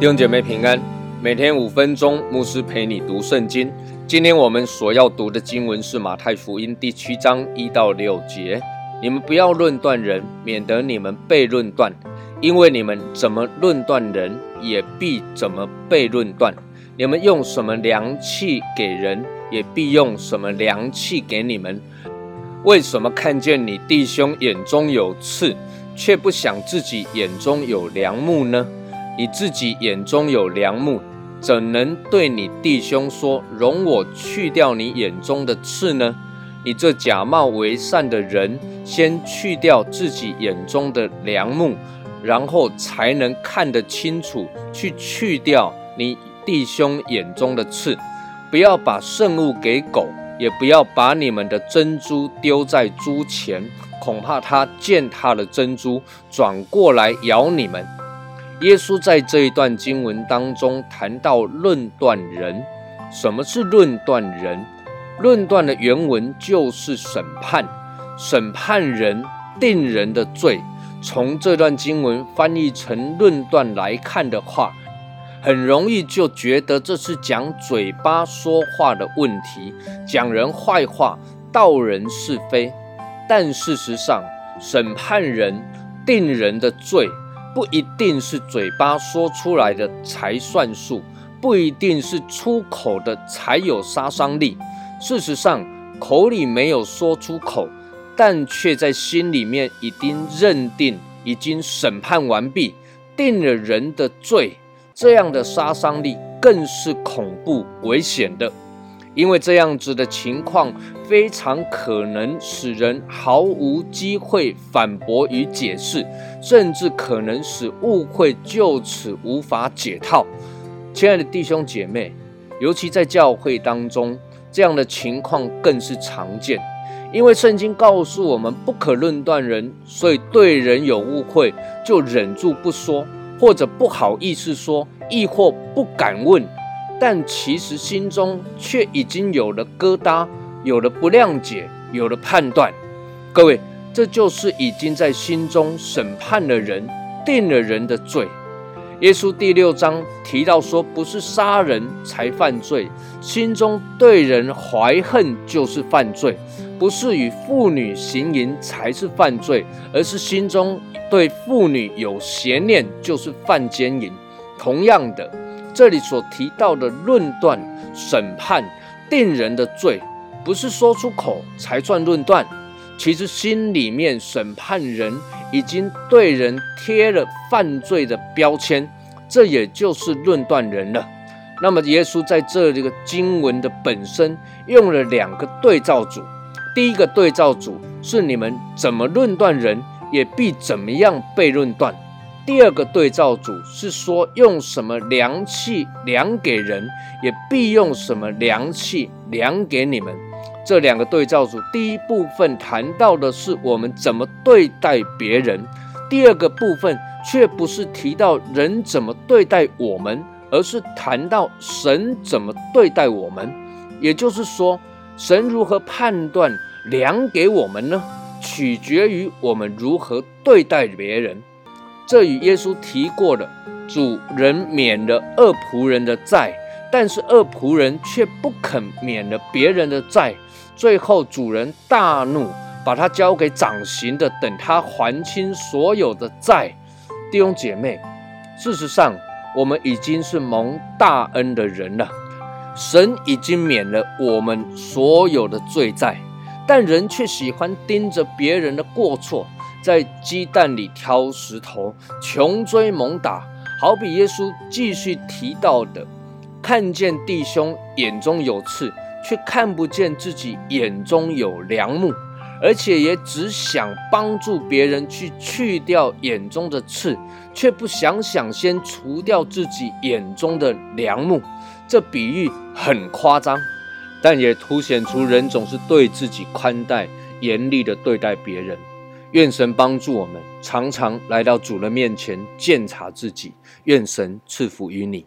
弟兄姐妹平安，每天五分钟，牧师陪你读圣经。今天我们所要读的经文是马太福音第七章一到六节。你们不要论断人，免得你们被论断。因为你们怎么论断人，也必怎么被论断。你们用什么良器给人，也必用什么良器给你们。为什么看见你弟兄眼中有刺，却不想自己眼中有梁木呢？你自己眼中有梁木，怎能对你弟兄说：“容我去掉你眼中的刺呢？”你这假冒为善的人，先去掉自己眼中的梁木，然后才能看得清楚，去去掉你弟兄眼中的刺。不要把圣物给狗，也不要把你们的珍珠丢在猪前，恐怕它践踏了珍珠，转过来咬你们。耶稣在这一段经文当中谈到论断人，什么是论断人？论断的原文就是审判，审判人、定人的罪。从这段经文翻译成论断来看的话，很容易就觉得这是讲嘴巴说话的问题，讲人坏话、道人是非。但事实上，审判人、定人的罪。不一定是嘴巴说出来的才算数，不一定是出口的才有杀伤力。事实上，口里没有说出口，但却在心里面已经认定、已经审判完毕，定了人的罪，这样的杀伤力更是恐怖危险的。因为这样子的情况，非常可能使人毫无机会反驳与解释，甚至可能使误会就此无法解套。亲爱的弟兄姐妹，尤其在教会当中，这样的情况更是常见。因为圣经告诉我们不可论断人，所以对人有误会就忍住不说，或者不好意思说，亦或不敢问。但其实心中却已经有了疙瘩，有了不谅解，有了判断。各位，这就是已经在心中审判了人，定了人的罪。耶稣第六章提到说，不是杀人才犯罪，心中对人怀恨就是犯罪；不是与妇女行淫才是犯罪，而是心中对妇女有邪念就是犯奸淫。同样的。这里所提到的论断、审判、定人的罪，不是说出口才算论断，其实心里面审判人，已经对人贴了犯罪的标签，这也就是论断人了。那么，耶稣在这这个经文的本身用了两个对照组，第一个对照组是你们怎么论断人，也必怎么样被论断。第二个对照组是说，用什么量器量给人，也必用什么量器量给你们。这两个对照组，第一部分谈到的是我们怎么对待别人，第二个部分却不是提到人怎么对待我们，而是谈到神怎么对待我们。也就是说，神如何判断量给我们呢？取决于我们如何对待别人。这与耶稣提过的主人免了恶仆人的债，但是恶仆人却不肯免了别人的债，最后主人大怒，把他交给掌刑的，等他还清所有的债。弟兄姐妹，事实上，我们已经是蒙大恩的人了，神已经免了我们所有的罪债，但人却喜欢盯着别人的过错。在鸡蛋里挑石头，穷追猛打，好比耶稣继续提到的：看见弟兄眼中有刺，却看不见自己眼中有良木，而且也只想帮助别人去去掉眼中的刺，却不想想先除掉自己眼中的良木。这比喻很夸张，但也凸显出人总是对自己宽待、严厉的对待别人。愿神帮助我们，常常来到主的面前检查自己。愿神赐福于你。